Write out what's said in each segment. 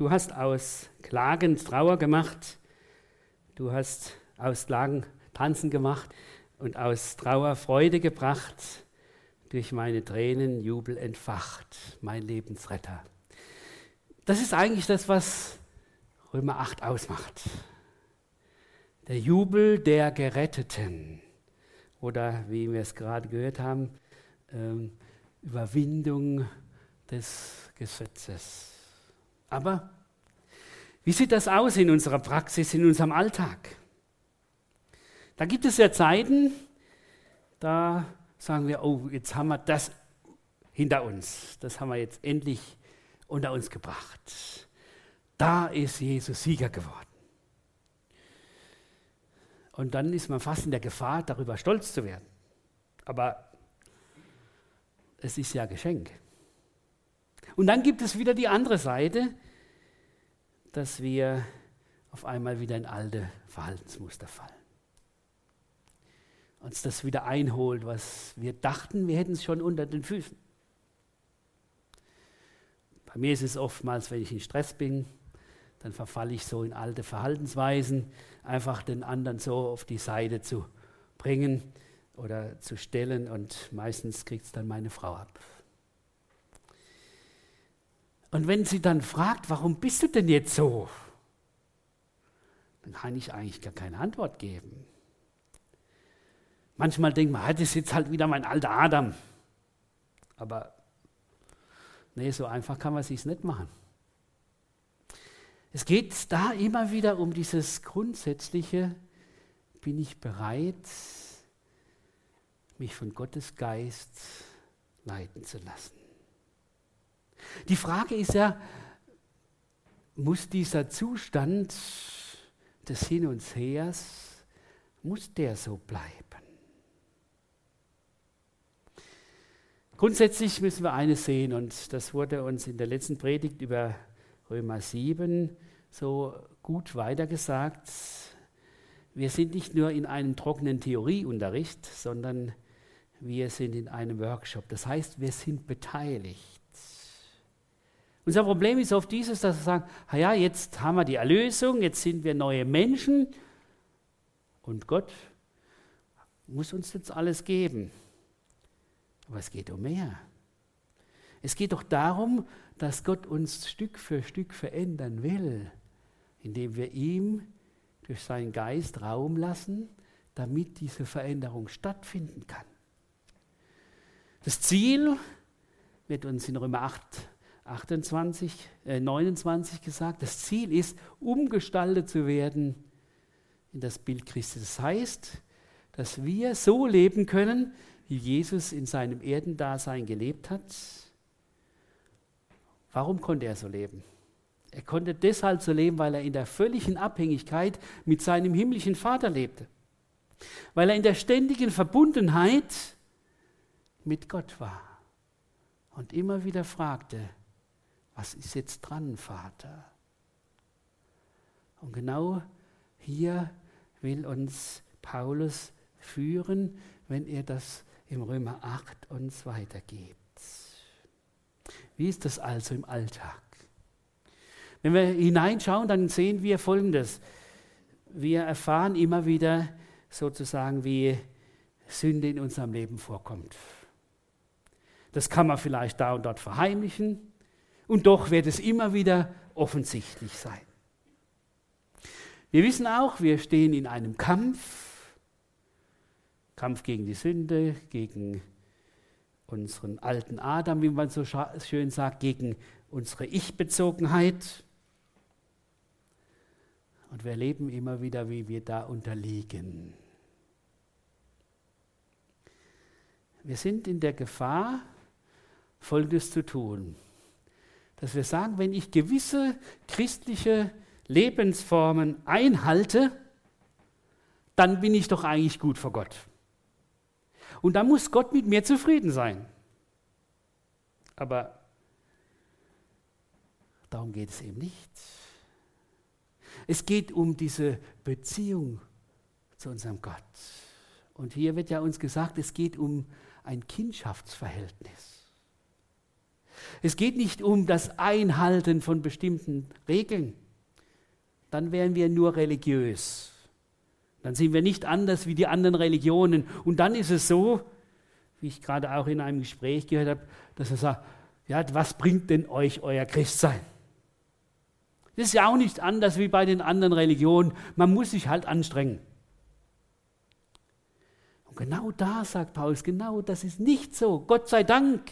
Du hast aus Klagen Trauer gemacht. Du hast aus Klagen Tanzen gemacht und aus Trauer Freude gebracht. Durch meine Tränen Jubel entfacht, mein Lebensretter. Das ist eigentlich das, was Römer 8 ausmacht. Der Jubel der Geretteten. Oder wie wir es gerade gehört haben, ähm, Überwindung des Gesetzes. Aber wie sieht das aus in unserer Praxis, in unserem Alltag? Da gibt es ja Zeiten, da sagen wir, oh, jetzt haben wir das hinter uns. Das haben wir jetzt endlich unter uns gebracht. Da ist Jesus Sieger geworden. Und dann ist man fast in der Gefahr, darüber stolz zu werden. Aber es ist ja Geschenk. Und dann gibt es wieder die andere Seite, dass wir auf einmal wieder in alte Verhaltensmuster fallen. Uns das wieder einholt, was wir dachten, wir hätten es schon unter den Füßen. Bei mir ist es oftmals, wenn ich in Stress bin, dann verfalle ich so in alte Verhaltensweisen, einfach den anderen so auf die Seite zu bringen oder zu stellen und meistens kriegt es dann meine Frau ab. Und wenn sie dann fragt, warum bist du denn jetzt so? Dann kann ich eigentlich gar keine Antwort geben. Manchmal denkt man, das ist jetzt halt wieder mein alter Adam. Aber nee, so einfach kann man es sich nicht machen. Es geht da immer wieder um dieses grundsätzliche, bin ich bereit, mich von Gottes Geist leiten zu lassen. Die Frage ist ja, muss dieser Zustand des Hin und Hers, muss der so bleiben? Grundsätzlich müssen wir eines sehen, und das wurde uns in der letzten Predigt über Römer 7 so gut weitergesagt. Wir sind nicht nur in einem trockenen Theorieunterricht, sondern wir sind in einem Workshop. Das heißt, wir sind beteiligt. Unser Problem ist oft dieses, dass wir sagen, ja, jetzt haben wir die Erlösung, jetzt sind wir neue Menschen und Gott muss uns jetzt alles geben. Aber es geht um mehr. Es geht doch darum, dass Gott uns Stück für Stück verändern will, indem wir ihm durch seinen Geist Raum lassen, damit diese Veränderung stattfinden kann. Das Ziel wird uns in Römer 8, 28, äh 29 gesagt. Das Ziel ist, umgestaltet zu werden in das Bild Christi. Das heißt, dass wir so leben können, wie Jesus in seinem Erdendasein gelebt hat. Warum konnte er so leben? Er konnte deshalb so leben, weil er in der völligen Abhängigkeit mit seinem himmlischen Vater lebte. Weil er in der ständigen Verbundenheit mit Gott war und immer wieder fragte, was ist jetzt dran, Vater? Und genau hier will uns Paulus führen, wenn er das im Römer 8 uns weitergibt. Wie ist das also im Alltag? Wenn wir hineinschauen, dann sehen wir Folgendes. Wir erfahren immer wieder sozusagen, wie Sünde in unserem Leben vorkommt. Das kann man vielleicht da und dort verheimlichen. Und doch wird es immer wieder offensichtlich sein. Wir wissen auch, wir stehen in einem Kampf. Kampf gegen die Sünde, gegen unseren alten Adam, wie man so schön sagt, gegen unsere Ich-Bezogenheit. Und wir erleben immer wieder, wie wir da unterliegen. Wir sind in der Gefahr, Folgendes zu tun. Dass wir sagen, wenn ich gewisse christliche Lebensformen einhalte, dann bin ich doch eigentlich gut vor Gott. Und dann muss Gott mit mir zufrieden sein. Aber darum geht es eben nicht. Es geht um diese Beziehung zu unserem Gott. Und hier wird ja uns gesagt, es geht um ein Kindschaftsverhältnis. Es geht nicht um das Einhalten von bestimmten Regeln. Dann wären wir nur religiös. Dann sind wir nicht anders wie die anderen Religionen. Und dann ist es so, wie ich gerade auch in einem Gespräch gehört habe, dass er sagt, ja, was bringt denn euch euer Christsein? Das ist ja auch nicht anders wie bei den anderen Religionen. Man muss sich halt anstrengen. Und genau da sagt Paulus, genau das ist nicht so. Gott sei Dank.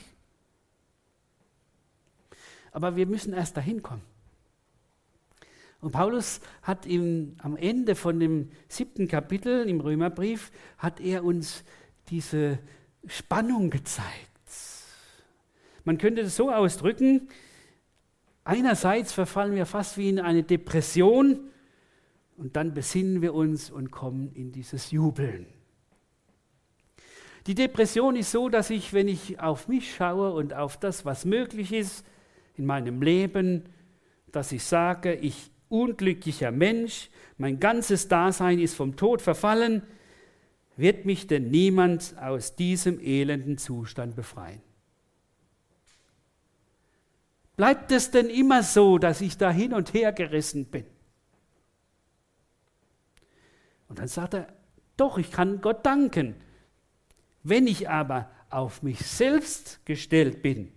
Aber wir müssen erst dahin kommen. Und Paulus hat ihm am Ende von dem siebten Kapitel im Römerbrief, hat er uns diese Spannung gezeigt. Man könnte es so ausdrücken, einerseits verfallen wir fast wie in eine Depression und dann besinnen wir uns und kommen in dieses Jubeln. Die Depression ist so, dass ich, wenn ich auf mich schaue und auf das, was möglich ist in meinem Leben, dass ich sage, ich unglücklicher Mensch, mein ganzes Dasein ist vom Tod verfallen, wird mich denn niemand aus diesem elenden Zustand befreien? Bleibt es denn immer so, dass ich da hin und her gerissen bin? Und dann sagt er, doch, ich kann Gott danken. Wenn ich aber auf mich selbst gestellt bin,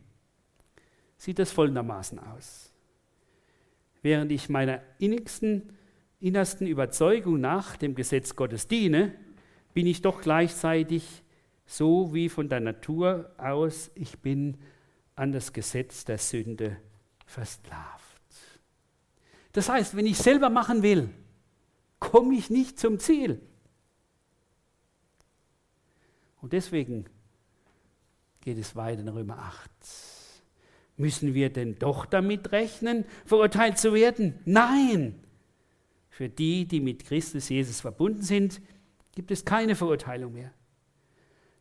sieht das folgendermaßen aus. Während ich meiner innigsten, innersten Überzeugung nach dem Gesetz Gottes diene, bin ich doch gleichzeitig so wie von der Natur aus, ich bin an das Gesetz der Sünde versklavt. Das heißt, wenn ich selber machen will, komme ich nicht zum Ziel. Und deswegen geht es weiter in Römer 8. Müssen wir denn doch damit rechnen, verurteilt zu werden? Nein! Für die, die mit Christus Jesus verbunden sind, gibt es keine Verurteilung mehr.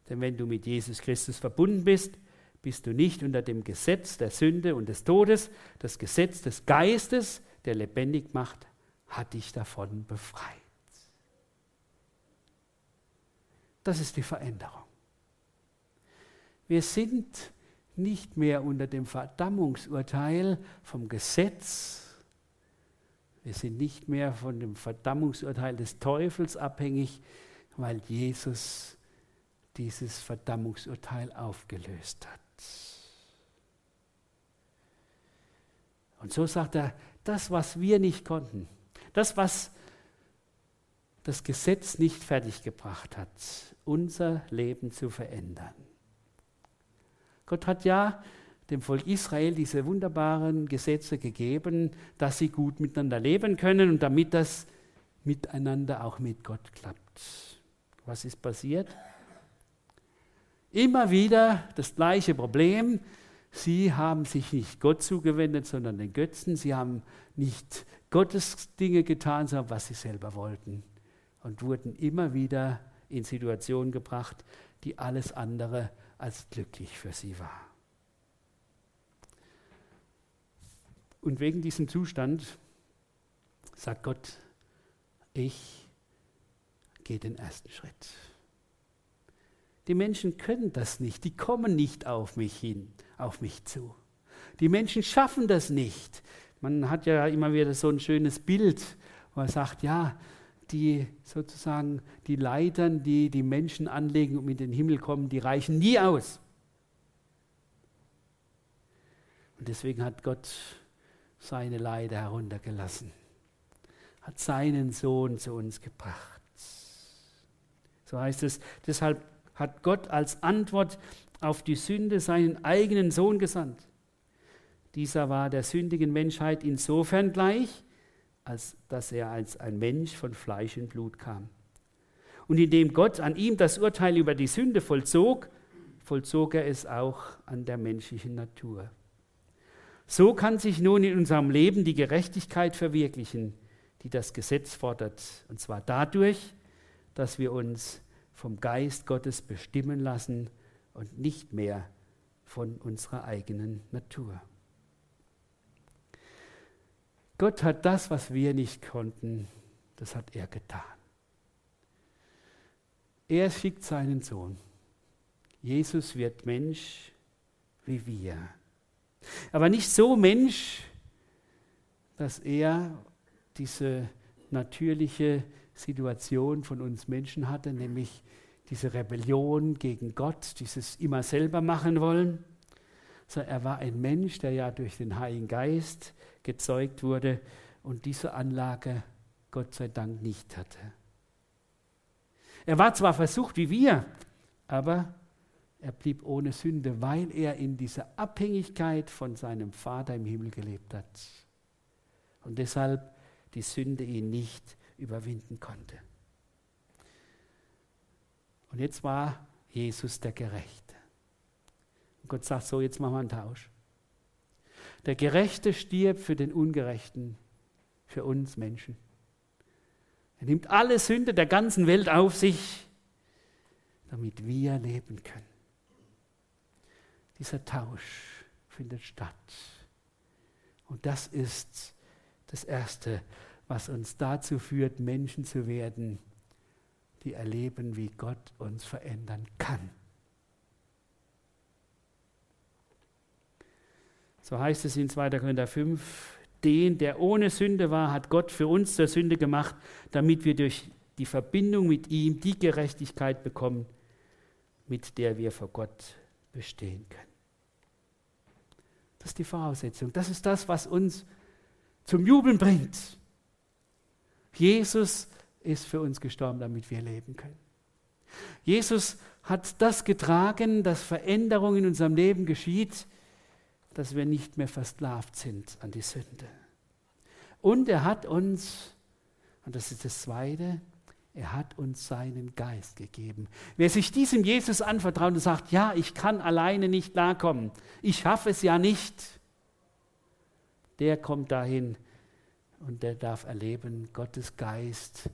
Denn wenn du mit Jesus Christus verbunden bist, bist du nicht unter dem Gesetz der Sünde und des Todes. Das Gesetz des Geistes, der lebendig macht, hat dich davon befreit. Das ist die Veränderung. Wir sind nicht mehr unter dem Verdammungsurteil vom Gesetz. Wir sind nicht mehr von dem Verdammungsurteil des Teufels abhängig, weil Jesus dieses Verdammungsurteil aufgelöst hat. Und so sagt er, das, was wir nicht konnten, das, was das Gesetz nicht fertiggebracht hat, unser Leben zu verändern. Gott hat ja dem Volk Israel diese wunderbaren Gesetze gegeben, dass sie gut miteinander leben können und damit das miteinander auch mit Gott klappt. Was ist passiert? Immer wieder das gleiche Problem. Sie haben sich nicht Gott zugewendet, sondern den Götzen. Sie haben nicht Gottes Dinge getan, sondern was sie selber wollten. Und wurden immer wieder in Situationen gebracht, die alles andere als glücklich für sie war. Und wegen diesem Zustand sagt Gott, ich gehe den ersten Schritt. Die Menschen können das nicht, die kommen nicht auf mich hin, auf mich zu. Die Menschen schaffen das nicht. Man hat ja immer wieder so ein schönes Bild, wo man sagt, ja, die sozusagen die Leitern, die die Menschen anlegen, um in den Himmel kommen, die reichen nie aus. Und deswegen hat Gott seine Leiter heruntergelassen, hat seinen Sohn zu uns gebracht. So heißt es, deshalb hat Gott als Antwort auf die Sünde seinen eigenen Sohn gesandt. Dieser war der sündigen Menschheit insofern gleich, als dass er als ein Mensch von Fleisch und Blut kam. Und indem Gott an ihm das Urteil über die Sünde vollzog, vollzog er es auch an der menschlichen Natur. So kann sich nun in unserem Leben die Gerechtigkeit verwirklichen, die das Gesetz fordert, und zwar dadurch, dass wir uns vom Geist Gottes bestimmen lassen und nicht mehr von unserer eigenen Natur. Gott hat das, was wir nicht konnten, das hat er getan. Er schickt seinen Sohn. Jesus wird Mensch wie wir. Aber nicht so Mensch, dass er diese natürliche Situation von uns Menschen hatte, nämlich diese Rebellion gegen Gott, dieses immer selber machen wollen. Sondern er war ein Mensch, der ja durch den Heiligen Geist gezeugt wurde und diese Anlage Gott sei Dank nicht hatte. Er war zwar versucht wie wir, aber er blieb ohne Sünde, weil er in dieser Abhängigkeit von seinem Vater im Himmel gelebt hat. Und deshalb die Sünde ihn nicht überwinden konnte. Und jetzt war Jesus der Gerechte. Und Gott sagt so, jetzt machen wir einen Tausch. Der Gerechte stirbt für den Ungerechten, für uns Menschen. Er nimmt alle Sünde der ganzen Welt auf sich, damit wir leben können. Dieser Tausch findet statt. Und das ist das Erste, was uns dazu führt, Menschen zu werden, die erleben, wie Gott uns verändern kann. So heißt es in 2. Korinther 5, den, der ohne Sünde war, hat Gott für uns zur Sünde gemacht, damit wir durch die Verbindung mit ihm die Gerechtigkeit bekommen, mit der wir vor Gott bestehen können. Das ist die Voraussetzung. Das ist das, was uns zum Jubeln bringt. Jesus ist für uns gestorben, damit wir leben können. Jesus hat das getragen, dass Veränderung in unserem Leben geschieht, dass wir nicht mehr versklavt sind an die Sünde. Und er hat uns, und das ist das Zweite, er hat uns seinen Geist gegeben. Wer sich diesem Jesus anvertraut und sagt, ja, ich kann alleine nicht klarkommen, ich schaffe es ja nicht, der kommt dahin und der darf erleben, Gottes Geist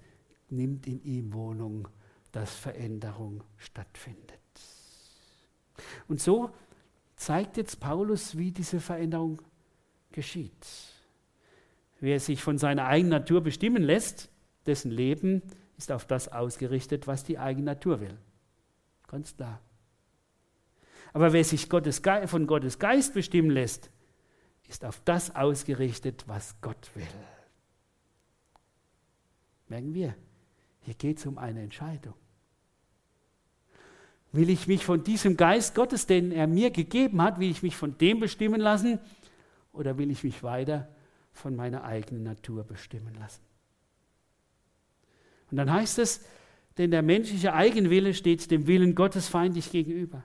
nimmt in ihm Wohnung, dass Veränderung stattfindet. Und so zeigt jetzt Paulus, wie diese Veränderung geschieht. Wer sich von seiner eigenen Natur bestimmen lässt, dessen Leben ist auf das ausgerichtet, was die eigene Natur will. Ganz klar. Aber wer sich Gottes von Gottes Geist bestimmen lässt, ist auf das ausgerichtet, was Gott will. Merken wir, hier geht es um eine Entscheidung. Will ich mich von diesem Geist Gottes, den er mir gegeben hat, will ich mich von dem bestimmen lassen oder will ich mich weiter von meiner eigenen Natur bestimmen lassen? Und dann heißt es, denn der menschliche Eigenwille steht dem Willen Gottes feindlich gegenüber.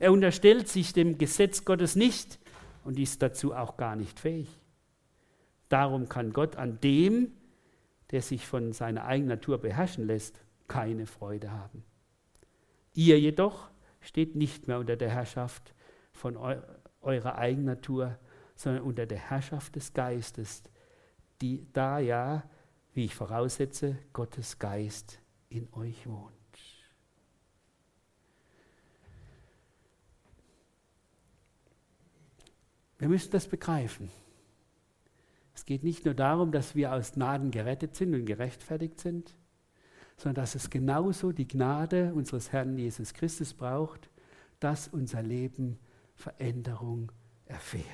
Er unterstellt sich dem Gesetz Gottes nicht und ist dazu auch gar nicht fähig. Darum kann Gott an dem, der sich von seiner eigenen Natur beherrschen lässt, keine Freude haben. Ihr jedoch steht nicht mehr unter der Herrschaft von eu eurer eigenen Natur, sondern unter der Herrschaft des Geistes, die da ja, wie ich voraussetze, Gottes Geist in euch wohnt. Wir müssen das begreifen. Es geht nicht nur darum, dass wir aus Gnaden gerettet sind und gerechtfertigt sind, sondern dass es genauso die Gnade unseres Herrn Jesus Christus braucht, dass unser Leben Veränderung erfährt.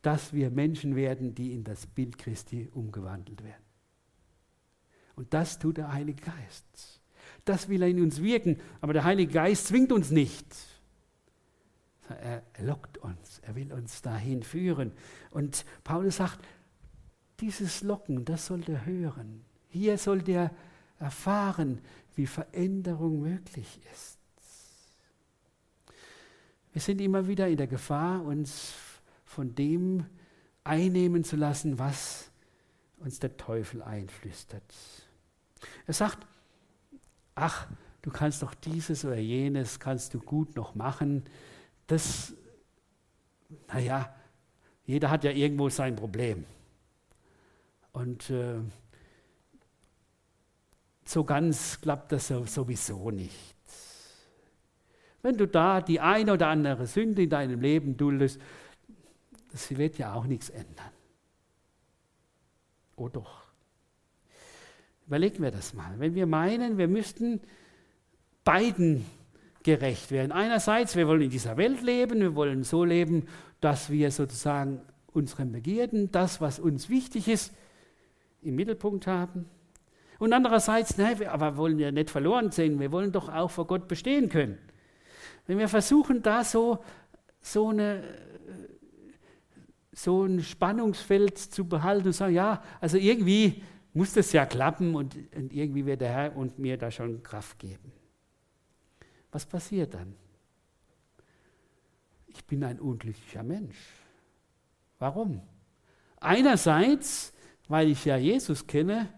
Dass wir Menschen werden, die in das Bild Christi umgewandelt werden. Und das tut der Heilige Geist. Das will er in uns wirken, aber der Heilige Geist zwingt uns nicht. Er lockt uns, er will uns dahin führen. Und Paulus sagt, dieses Locken, das soll er hören. Hier soll der erfahren, wie Veränderung möglich ist. Wir sind immer wieder in der Gefahr, uns von dem einnehmen zu lassen, was uns der Teufel einflüstert. Er sagt, ach, du kannst doch dieses oder jenes, kannst du gut noch machen das, naja, jeder hat ja irgendwo sein Problem. Und äh, so ganz klappt das sowieso nicht. Wenn du da die eine oder andere Sünde in deinem Leben duldest, das wird ja auch nichts ändern. Oh doch. Überlegen wir das mal. Wenn wir meinen, wir müssten beiden gerecht werden. Einerseits, wir wollen in dieser Welt leben, wir wollen so leben, dass wir sozusagen unsere Begierden, das, was uns wichtig ist, im Mittelpunkt haben. Und andererseits, nein, aber wollen wir nicht verloren sehen, wir wollen doch auch vor Gott bestehen können. Wenn wir versuchen, da so, so, eine, so ein Spannungsfeld zu behalten und sagen, ja, also irgendwie muss das ja klappen und, und irgendwie wird der Herr und mir da schon Kraft geben. Was passiert dann? Ich bin ein unglücklicher Mensch. Warum? Einerseits, weil ich ja Jesus kenne,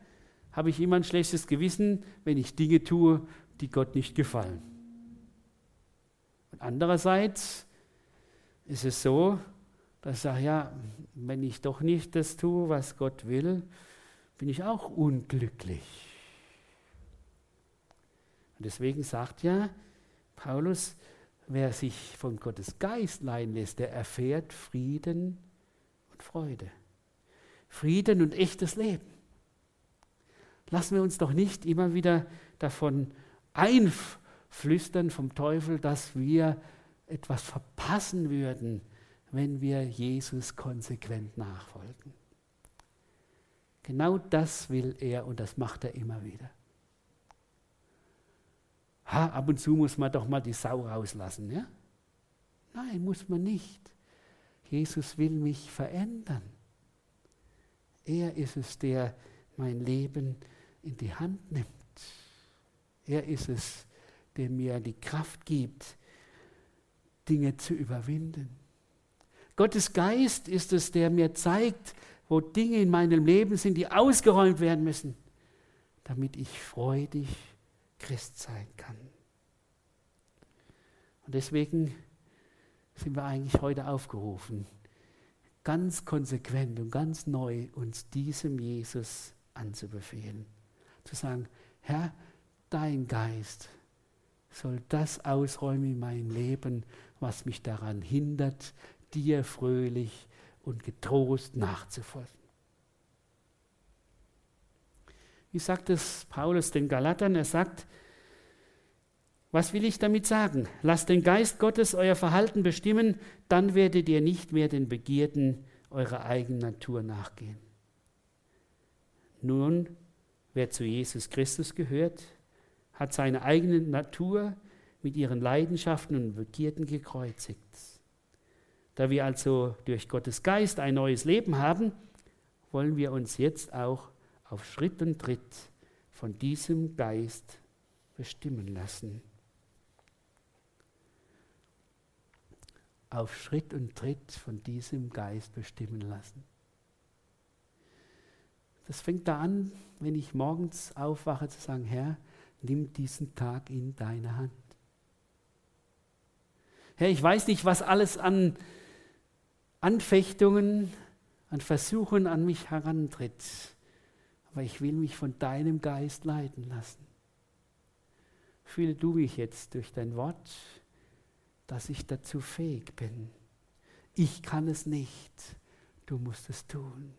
habe ich immer ein schlechtes Gewissen, wenn ich Dinge tue, die Gott nicht gefallen. Und andererseits ist es so, dass ich sage, ja, wenn ich doch nicht das tue, was Gott will, bin ich auch unglücklich. Und deswegen sagt ja Paulus, wer sich von Gottes Geist leiden lässt, der erfährt Frieden und Freude. Frieden und echtes Leben. Lassen wir uns doch nicht immer wieder davon einflüstern vom Teufel, dass wir etwas verpassen würden, wenn wir Jesus konsequent nachfolgen. Genau das will er und das macht er immer wieder. Ha, ab und zu muss man doch mal die Sau rauslassen, ja? Nein, muss man nicht. Jesus will mich verändern. Er ist es, der mein Leben in die Hand nimmt. Er ist es, der mir die Kraft gibt, Dinge zu überwinden. Gottes Geist ist es, der mir zeigt, wo Dinge in meinem Leben sind, die ausgeräumt werden müssen, damit ich freudig Christ sein kann. Und deswegen sind wir eigentlich heute aufgerufen, ganz konsequent und ganz neu uns diesem Jesus anzubefehlen. Zu sagen, Herr, dein Geist soll das ausräumen in meinem Leben, was mich daran hindert, dir fröhlich und getrost nachzufolgen. Wie sagt es Paulus den Galatern? Er sagt, was will ich damit sagen? Lasst den Geist Gottes euer Verhalten bestimmen, dann werdet ihr nicht mehr den Begierden eurer eigenen Natur nachgehen. Nun, wer zu Jesus Christus gehört, hat seine eigene Natur mit ihren Leidenschaften und Begierden gekreuzigt. Da wir also durch Gottes Geist ein neues Leben haben, wollen wir uns jetzt auch auf Schritt und Tritt von diesem Geist bestimmen lassen. Auf Schritt und Tritt von diesem Geist bestimmen lassen. Das fängt da an, wenn ich morgens aufwache, zu sagen, Herr, nimm diesen Tag in deine Hand. Herr, ich weiß nicht, was alles an Anfechtungen, an Versuchen an mich herantritt. Aber ich will mich von deinem Geist leiten lassen. Fühle du mich jetzt durch dein Wort, dass ich dazu fähig bin. Ich kann es nicht, du musst es tun.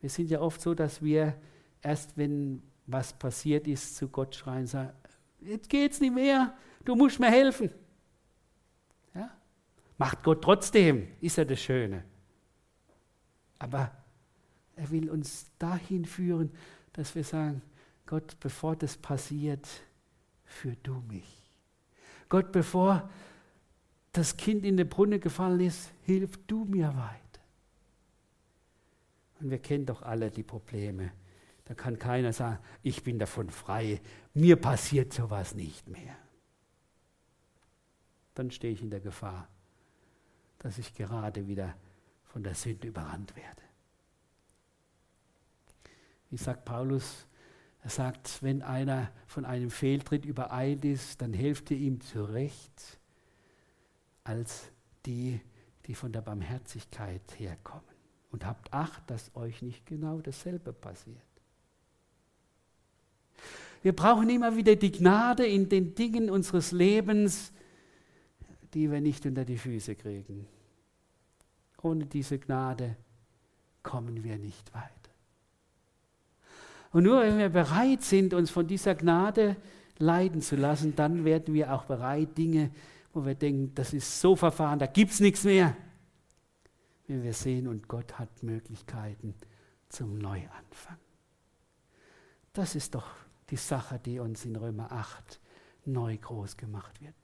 Wir sind ja oft so, dass wir erst, wenn was passiert ist, zu Gott schreien, sagen, jetzt geht's nicht mehr, du musst mir helfen. Macht Gott trotzdem, ist ja das Schöne. Aber er will uns dahin führen, dass wir sagen, Gott, bevor das passiert, führ du mich. Gott, bevor das Kind in den Brunnen gefallen ist, hilf du mir weiter. Und wir kennen doch alle die Probleme. Da kann keiner sagen, ich bin davon frei, mir passiert sowas nicht mehr. Dann stehe ich in der Gefahr, dass ich gerade wieder von der Sünde überrannt werde. Wie sagt Paulus? Er sagt, wenn einer von einem Fehltritt übereilt ist, dann helft ihr ihm zurecht, als die, die von der Barmherzigkeit herkommen. Und habt Acht, dass euch nicht genau dasselbe passiert. Wir brauchen immer wieder die Gnade in den Dingen unseres Lebens, die wir nicht unter die Füße kriegen. Ohne diese Gnade kommen wir nicht weiter. Und nur wenn wir bereit sind, uns von dieser Gnade leiden zu lassen, dann werden wir auch bereit, Dinge, wo wir denken, das ist so verfahren, da gibt es nichts mehr. Wenn wir sehen, und Gott hat Möglichkeiten zum Neuanfang. Das ist doch die Sache, die uns in Römer 8 neu groß gemacht wird.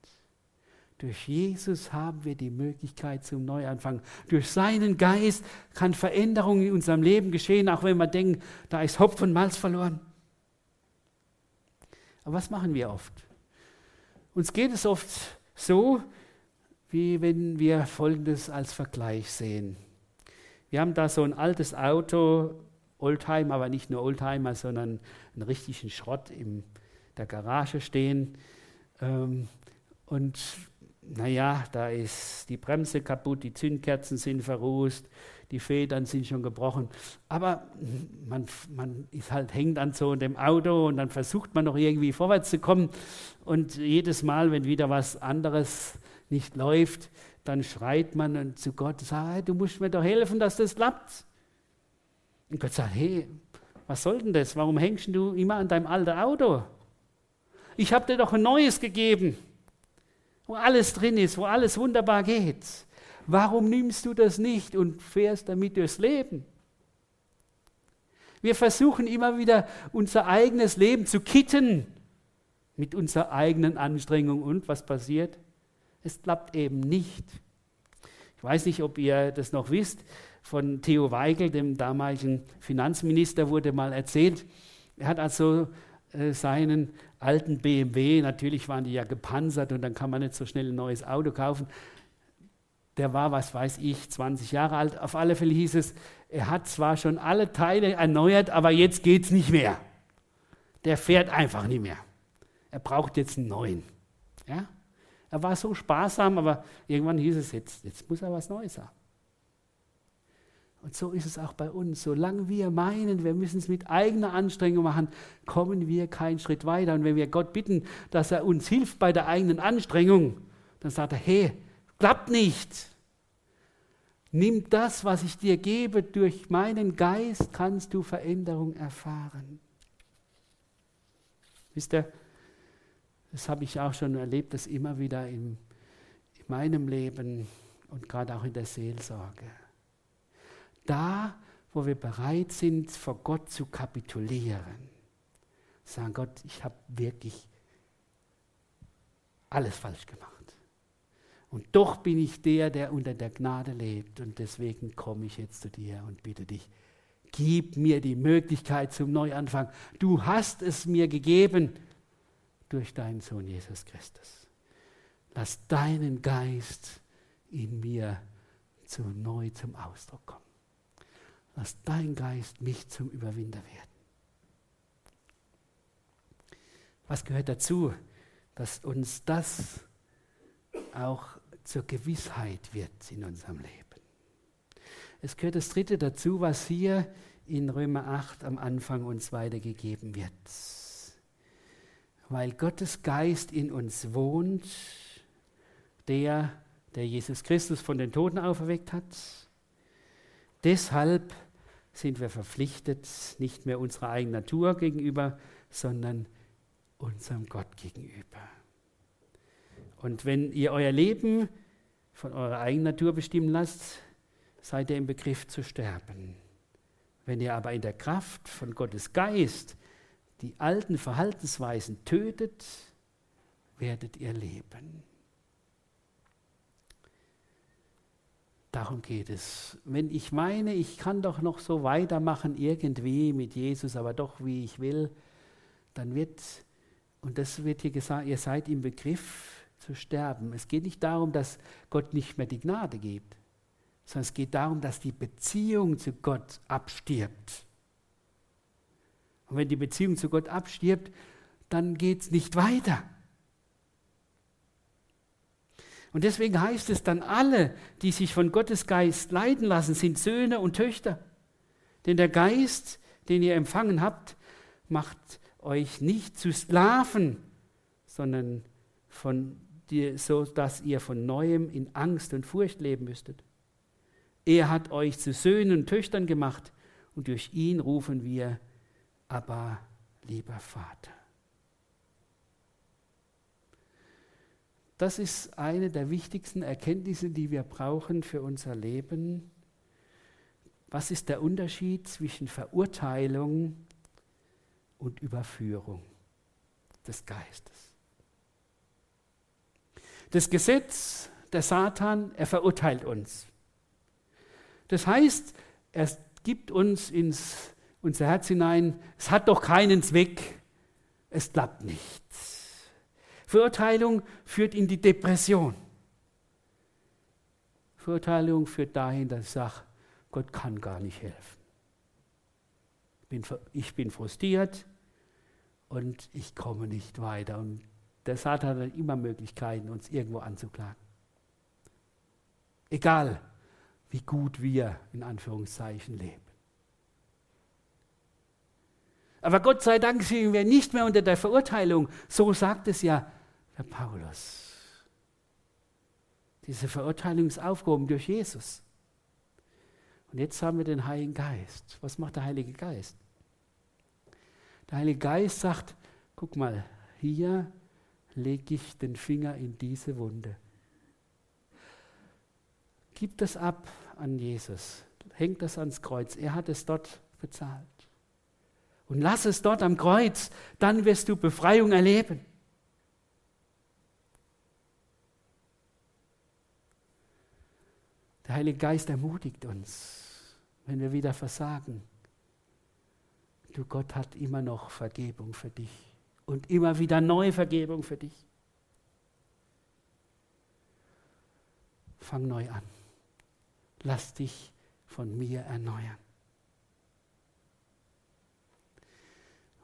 Durch Jesus haben wir die Möglichkeit zum Neuanfang. Durch seinen Geist kann Veränderung in unserem Leben geschehen, auch wenn wir denken, da ist Hopf und Malz verloren. Aber was machen wir oft? Uns geht es oft so, wie wenn wir Folgendes als Vergleich sehen. Wir haben da so ein altes Auto, Oldtimer, aber nicht nur Oldtimer, sondern einen richtigen Schrott in der Garage stehen. Ähm, und naja, da ist die Bremse kaputt, die Zündkerzen sind verrußt, die Federn sind schon gebrochen. Aber man, man ist halt, hängt an so dem Auto und dann versucht man noch irgendwie vorwärts zu kommen. Und jedes Mal, wenn wieder was anderes nicht läuft, dann schreit man zu Gott, sagt, hey, du musst mir doch helfen, dass das klappt. Und Gott sagt, hey, was soll denn das? Warum hängst du immer an deinem alten Auto? Ich habe dir doch ein neues gegeben wo alles drin ist, wo alles wunderbar geht. Warum nimmst du das nicht und fährst damit durchs Leben? Wir versuchen immer wieder unser eigenes Leben zu kitten mit unserer eigenen Anstrengung und was passiert? Es klappt eben nicht. Ich weiß nicht, ob ihr das noch wisst. Von Theo Weigel, dem damaligen Finanzminister, wurde mal erzählt. Er hat also äh, seinen alten BMW, natürlich waren die ja gepanzert und dann kann man nicht so schnell ein neues Auto kaufen. Der war, was weiß ich, 20 Jahre alt. Auf alle Fälle hieß es, er hat zwar schon alle Teile erneuert, aber jetzt geht es nicht mehr. Der fährt einfach nicht mehr. Er braucht jetzt einen neuen. Ja? Er war so sparsam, aber irgendwann hieß es, jetzt, jetzt muss er was Neues haben. Und so ist es auch bei uns. Solange wir meinen, wir müssen es mit eigener Anstrengung machen, kommen wir keinen Schritt weiter. Und wenn wir Gott bitten, dass er uns hilft bei der eigenen Anstrengung, dann sagt er, hey, klappt nicht. Nimm das, was ich dir gebe, durch meinen Geist kannst du Veränderung erfahren. Wisst ihr, das habe ich auch schon erlebt, das immer wieder in, in meinem Leben und gerade auch in der Seelsorge da, wo wir bereit sind, vor Gott zu kapitulieren. Sagen, Gott, ich habe wirklich alles falsch gemacht. Und doch bin ich der, der unter der Gnade lebt. Und deswegen komme ich jetzt zu dir und bitte dich, gib mir die Möglichkeit zum Neuanfang. Du hast es mir gegeben durch deinen Sohn Jesus Christus. Lass deinen Geist in mir zu neu zum Ausdruck kommen. Lass dein Geist mich zum Überwinder werden. Was gehört dazu, dass uns das auch zur Gewissheit wird in unserem Leben? Es gehört das Dritte dazu, was hier in Römer 8 am Anfang uns weitergegeben wird. Weil Gottes Geist in uns wohnt, der, der Jesus Christus von den Toten auferweckt hat, deshalb sind wir verpflichtet, nicht mehr unserer eigenen Natur gegenüber, sondern unserem Gott gegenüber. Und wenn ihr euer Leben von eurer eigenen Natur bestimmen lasst, seid ihr im Begriff zu sterben. Wenn ihr aber in der Kraft von Gottes Geist die alten Verhaltensweisen tötet, werdet ihr leben. Darum geht es. Wenn ich meine, ich kann doch noch so weitermachen irgendwie mit Jesus, aber doch wie ich will, dann wird, und das wird hier gesagt, ihr seid im Begriff zu sterben. Es geht nicht darum, dass Gott nicht mehr die Gnade gibt, sondern es geht darum, dass die Beziehung zu Gott abstirbt. Und wenn die Beziehung zu Gott abstirbt, dann geht es nicht weiter. Und deswegen heißt es dann, alle, die sich von Gottes Geist leiten lassen, sind Söhne und Töchter. Denn der Geist, den ihr empfangen habt, macht euch nicht zu Sklaven, sondern von dir, so dass ihr von neuem in Angst und Furcht leben müsstet. Er hat euch zu Söhnen und Töchtern gemacht und durch ihn rufen wir, aber lieber Vater. Das ist eine der wichtigsten Erkenntnisse, die wir brauchen für unser Leben. Was ist der Unterschied zwischen Verurteilung und Überführung des Geistes? Das Gesetz, der Satan, er verurteilt uns. Das heißt, er gibt uns ins unser Herz hinein, es hat doch keinen Zweck, es klappt nichts. Verurteilung führt in die Depression. Verurteilung führt dahin, dass ich sage, Gott kann gar nicht helfen. Ich bin frustriert und ich komme nicht weiter. Und der Satan hat immer Möglichkeiten, uns irgendwo anzuklagen. Egal, wie gut wir in Anführungszeichen leben. Aber Gott sei Dank sind wir nicht mehr unter der Verurteilung. So sagt es ja Herr Paulus. Diese Verurteilung ist aufgehoben durch Jesus. Und jetzt haben wir den Heiligen Geist. Was macht der Heilige Geist? Der Heilige Geist sagt, guck mal, hier lege ich den Finger in diese Wunde. Gib das ab an Jesus. Hängt das ans Kreuz. Er hat es dort bezahlt. Und lass es dort am Kreuz. Dann wirst du Befreiung erleben. Der Heilige Geist ermutigt uns, wenn wir wieder versagen. Du Gott hat immer noch Vergebung für dich und immer wieder neue Vergebung für dich. Fang neu an. Lass dich von mir erneuern.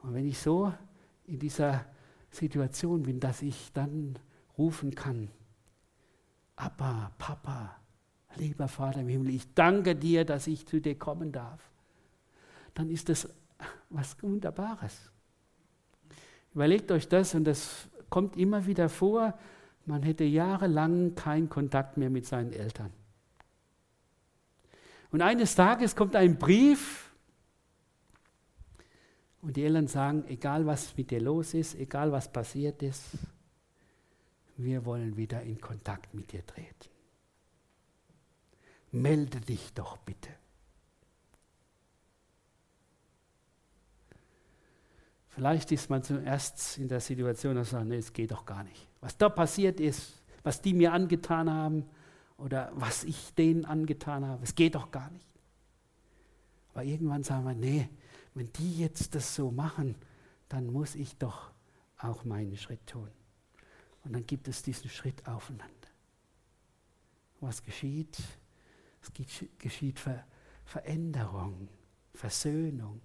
Und wenn ich so in dieser Situation bin, dass ich dann rufen kann, Abba, Papa, Lieber Vater im Himmel, ich danke dir, dass ich zu dir kommen darf. Dann ist das was Wunderbares. Überlegt euch das und das kommt immer wieder vor. Man hätte jahrelang keinen Kontakt mehr mit seinen Eltern. Und eines Tages kommt ein Brief und die Eltern sagen, egal was mit dir los ist, egal was passiert ist, wir wollen wieder in Kontakt mit dir treten melde dich doch bitte. Vielleicht ist man zuerst in der Situation, dass man sagt, nee, es geht doch gar nicht. Was da passiert ist, was die mir angetan haben oder was ich denen angetan habe, es geht doch gar nicht. Aber irgendwann sagen wir, nee, wenn die jetzt das so machen, dann muss ich doch auch meinen Schritt tun. Und dann gibt es diesen Schritt aufeinander. Was geschieht? Es geschieht Ver Veränderung, Versöhnung.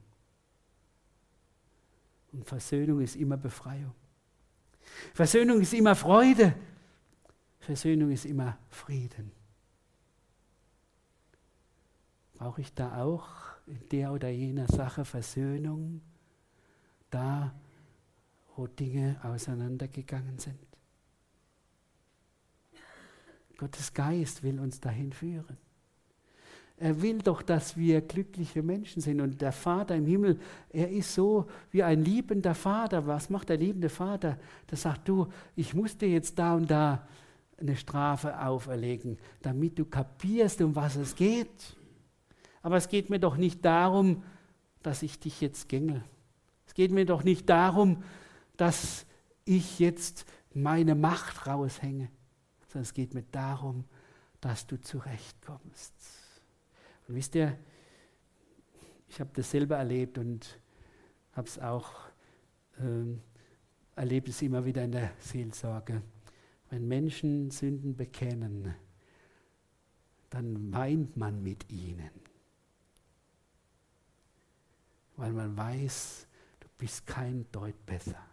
Und Versöhnung ist immer Befreiung. Versöhnung ist immer Freude. Versöhnung ist immer Frieden. Brauche ich da auch in der oder jener Sache Versöhnung, da wo Dinge auseinandergegangen sind? Gottes Geist will uns dahin führen. Er will doch, dass wir glückliche Menschen sind. Und der Vater im Himmel, er ist so wie ein liebender Vater. Was macht der liebende Vater? Der sagt, du, ich muss dir jetzt da und da eine Strafe auferlegen, damit du kapierst, um was es geht. Aber es geht mir doch nicht darum, dass ich dich jetzt gängel. Es geht mir doch nicht darum, dass ich jetzt meine Macht raushänge, sondern es geht mir darum, dass du zurechtkommst. Und wisst ihr, ich habe das selber erlebt und habe es auch ähm, erlebt es immer wieder in der Seelsorge. Wenn Menschen Sünden bekennen, dann weint man mit ihnen, weil man weiß, du bist kein Deut besser.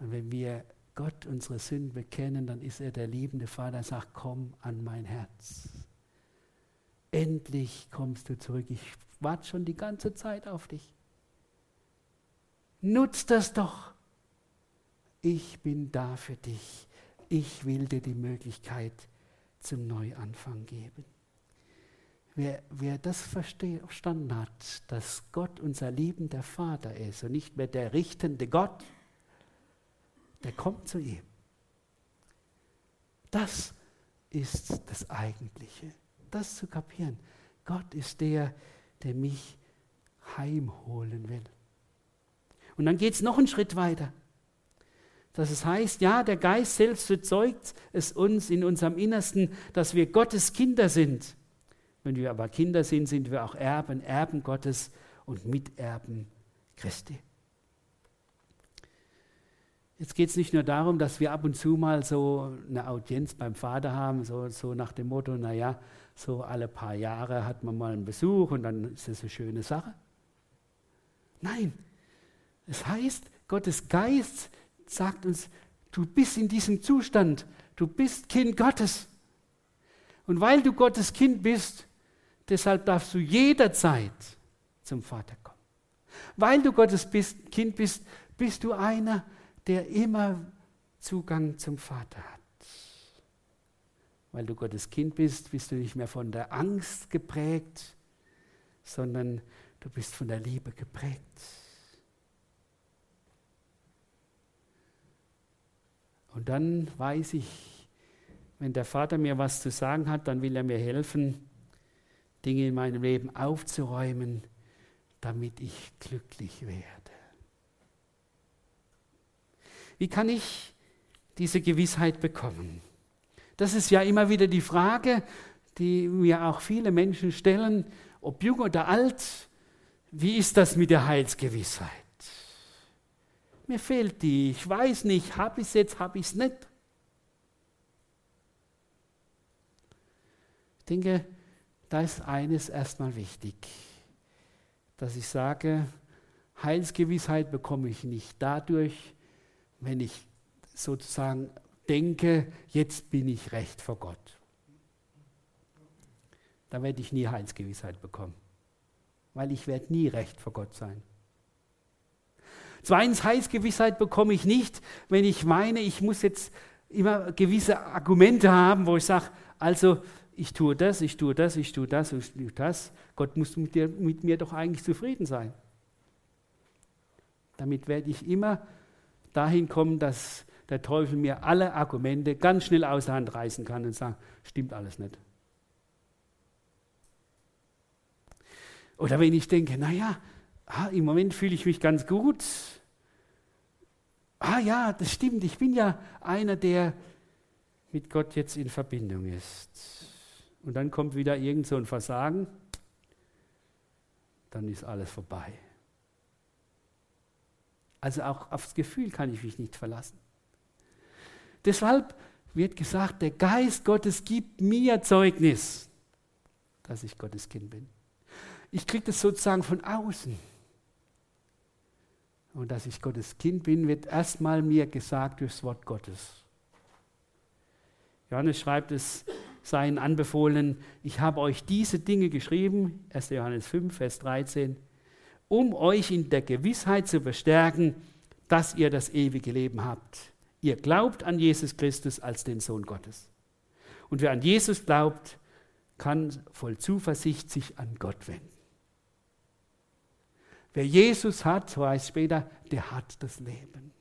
Und wenn wir Gott unsere Sünden bekennen, dann ist er der liebende Vater, sagt, komm an mein Herz. Endlich kommst du zurück. Ich warte schon die ganze Zeit auf dich. Nutz das doch. Ich bin da für dich. Ich will dir die Möglichkeit zum Neuanfang geben. Wer, wer das verstanden hat, dass Gott unser liebender Vater ist und nicht mehr der richtende Gott, der kommt zu ihm. Das ist das Eigentliche. Das zu kapieren. Gott ist der, der mich heimholen will. Und dann geht es noch einen Schritt weiter. Dass es heißt, ja, der Geist selbst bezeugt es uns in unserem Innersten, dass wir Gottes Kinder sind. Wenn wir aber Kinder sind, sind wir auch Erben, Erben Gottes und Miterben Christi. Jetzt geht es nicht nur darum, dass wir ab und zu mal so eine Audienz beim Vater haben, so, so nach dem Motto, naja, so alle paar Jahre hat man mal einen Besuch und dann ist das eine schöne Sache. Nein, es heißt, Gottes Geist sagt uns, du bist in diesem Zustand, du bist Kind Gottes. Und weil du Gottes Kind bist, deshalb darfst du jederzeit zum Vater kommen. Weil du Gottes Kind bist, bist du einer, der immer Zugang zum Vater hat. Weil du Gottes Kind bist, bist du nicht mehr von der Angst geprägt, sondern du bist von der Liebe geprägt. Und dann weiß ich, wenn der Vater mir was zu sagen hat, dann will er mir helfen, Dinge in meinem Leben aufzuräumen, damit ich glücklich werde. Wie kann ich diese Gewissheit bekommen? Das ist ja immer wieder die Frage, die mir auch viele Menschen stellen, ob jung oder alt, wie ist das mit der Heilsgewissheit? Mir fehlt die, ich weiß nicht, habe ich es jetzt, habe ich es nicht. Ich denke, da ist eines erstmal wichtig, dass ich sage, Heilsgewissheit bekomme ich nicht dadurch, wenn ich sozusagen denke, jetzt bin ich recht vor Gott. Da werde ich nie Heilsgewissheit bekommen, weil ich werde nie recht vor Gott sein. Zweitens, Heilsgewissheit bekomme ich nicht, wenn ich meine, ich muss jetzt immer gewisse Argumente haben, wo ich sage, also ich tue das, ich tue das, ich tue das, ich tue das. Gott muss mit, dir, mit mir doch eigentlich zufrieden sein. Damit werde ich immer dahin kommen, dass der Teufel mir alle Argumente ganz schnell aus der Hand reißen kann und sagen, stimmt alles nicht. Oder wenn ich denke, naja, ah, im Moment fühle ich mich ganz gut. Ah ja, das stimmt, ich bin ja einer, der mit Gott jetzt in Verbindung ist. Und dann kommt wieder irgend so ein Versagen, dann ist alles vorbei. Also auch aufs Gefühl kann ich mich nicht verlassen. Deshalb wird gesagt, der Geist Gottes gibt mir Zeugnis, dass ich Gottes Kind bin. Ich kriege das sozusagen von außen. Und dass ich Gottes Kind bin, wird erstmal mir gesagt durchs Wort Gottes. Johannes schreibt es seinen Anbefohlenen, ich habe euch diese Dinge geschrieben, 1. Johannes 5, Vers 13, um euch in der Gewissheit zu bestärken, dass ihr das ewige Leben habt. Ihr glaubt an Jesus Christus als den Sohn Gottes. Und wer an Jesus glaubt, kann voll Zuversicht sich an Gott wenden. Wer Jesus hat, so heißt später, der hat das Leben.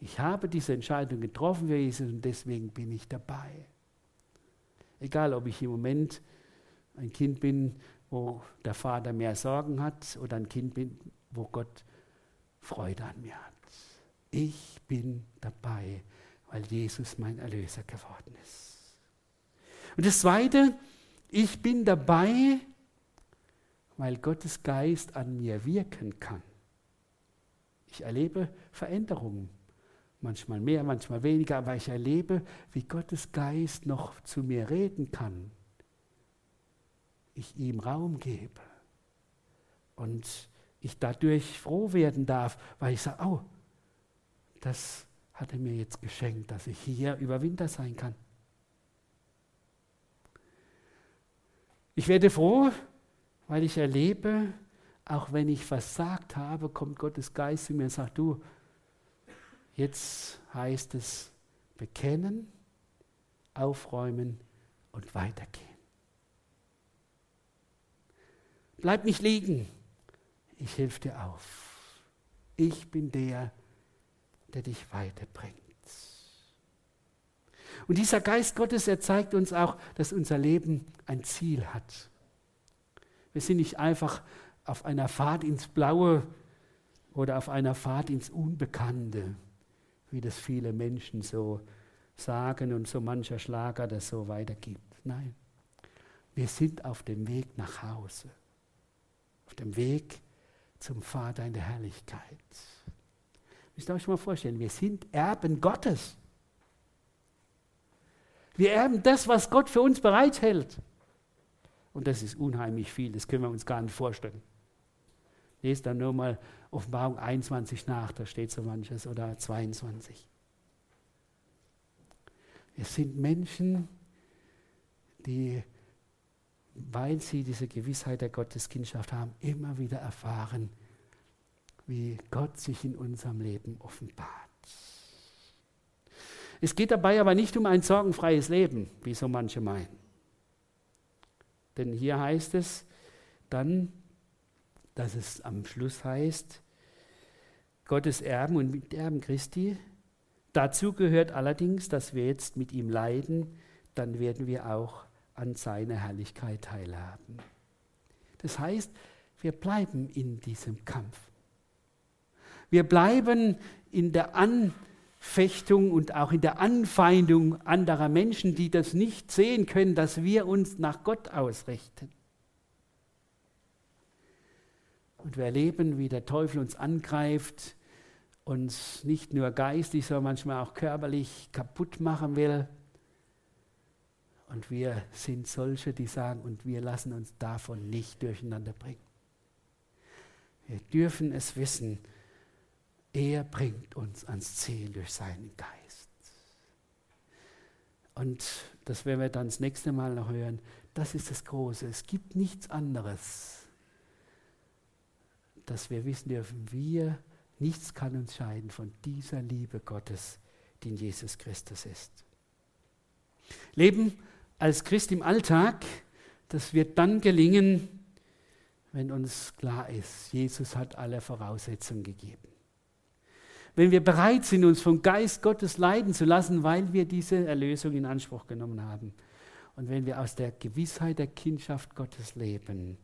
Ich habe diese Entscheidung getroffen für Jesus und deswegen bin ich dabei. Egal, ob ich im Moment ein Kind bin, wo der Vater mehr Sorgen hat oder ein Kind bin, wo Gott Freude an mir hat. Ich bin dabei, weil Jesus mein Erlöser geworden ist. Und das Zweite, ich bin dabei, weil Gottes Geist an mir wirken kann. Ich erlebe Veränderungen, manchmal mehr, manchmal weniger, aber ich erlebe, wie Gottes Geist noch zu mir reden kann. Ich ihm Raum gebe und ich dadurch froh werden darf, weil ich sage, oh, das hat er mir jetzt geschenkt, dass ich hier über Winter sein kann. Ich werde froh, weil ich erlebe, auch wenn ich versagt habe, kommt Gottes Geist zu mir und sagt, du, jetzt heißt es bekennen, aufräumen und weitergehen. Bleib nicht liegen, ich helfe dir auf. Ich bin der, der dich weiterbringt. Und dieser Geist Gottes, er zeigt uns auch, dass unser Leben ein Ziel hat. Wir sind nicht einfach auf einer Fahrt ins Blaue oder auf einer Fahrt ins Unbekannte, wie das viele Menschen so sagen und so mancher Schlager das so weitergibt. Nein, wir sind auf dem Weg nach Hause, auf dem Weg zum Vater in der Herrlichkeit. Müsst ihr euch mal vorstellen, wir sind Erben Gottes. Wir erben das, was Gott für uns bereithält. Und das ist unheimlich viel, das können wir uns gar nicht vorstellen. Lest dann nur mal Offenbarung 21 nach, da steht so manches, oder 22. Wir sind Menschen, die, weil sie diese Gewissheit der Gotteskindschaft haben, immer wieder erfahren, wie Gott sich in unserem Leben offenbart. Es geht dabei aber nicht um ein sorgenfreies Leben, wie so manche meinen. Denn hier heißt es dann, dass es am Schluss heißt, Gottes Erben und Miterben Christi. Dazu gehört allerdings, dass wir jetzt mit ihm leiden, dann werden wir auch an seiner Herrlichkeit teilhaben. Das heißt, wir bleiben in diesem Kampf. Wir bleiben in der Anfechtung und auch in der Anfeindung anderer Menschen, die das nicht sehen können, dass wir uns nach Gott ausrichten. Und wir erleben, wie der Teufel uns angreift, uns nicht nur geistig, sondern manchmal auch körperlich kaputt machen will. Und wir sind solche, die sagen, und wir lassen uns davon nicht durcheinander bringen. Wir dürfen es wissen, er bringt uns ans Ziel durch seinen Geist. Und das werden wir dann das nächste Mal noch hören. Das ist das Große. Es gibt nichts anderes dass wir wissen dürfen, wir, nichts kann uns scheiden von dieser Liebe Gottes, die in Jesus Christus ist. Leben als Christ im Alltag, das wird dann gelingen, wenn uns klar ist, Jesus hat alle Voraussetzungen gegeben. Wenn wir bereit sind, uns vom Geist Gottes leiden zu lassen, weil wir diese Erlösung in Anspruch genommen haben. Und wenn wir aus der Gewissheit der Kindschaft Gottes leben,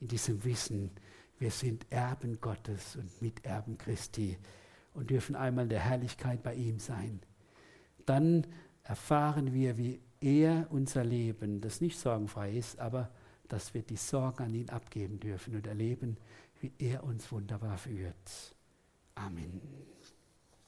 in diesem Wissen, wir sind Erben Gottes und Miterben Christi und dürfen einmal in der Herrlichkeit bei ihm sein. Dann erfahren wir, wie er unser Leben, das nicht sorgenfrei ist, aber dass wir die Sorgen an ihn abgeben dürfen und erleben, wie er uns wunderbar führt. Amen.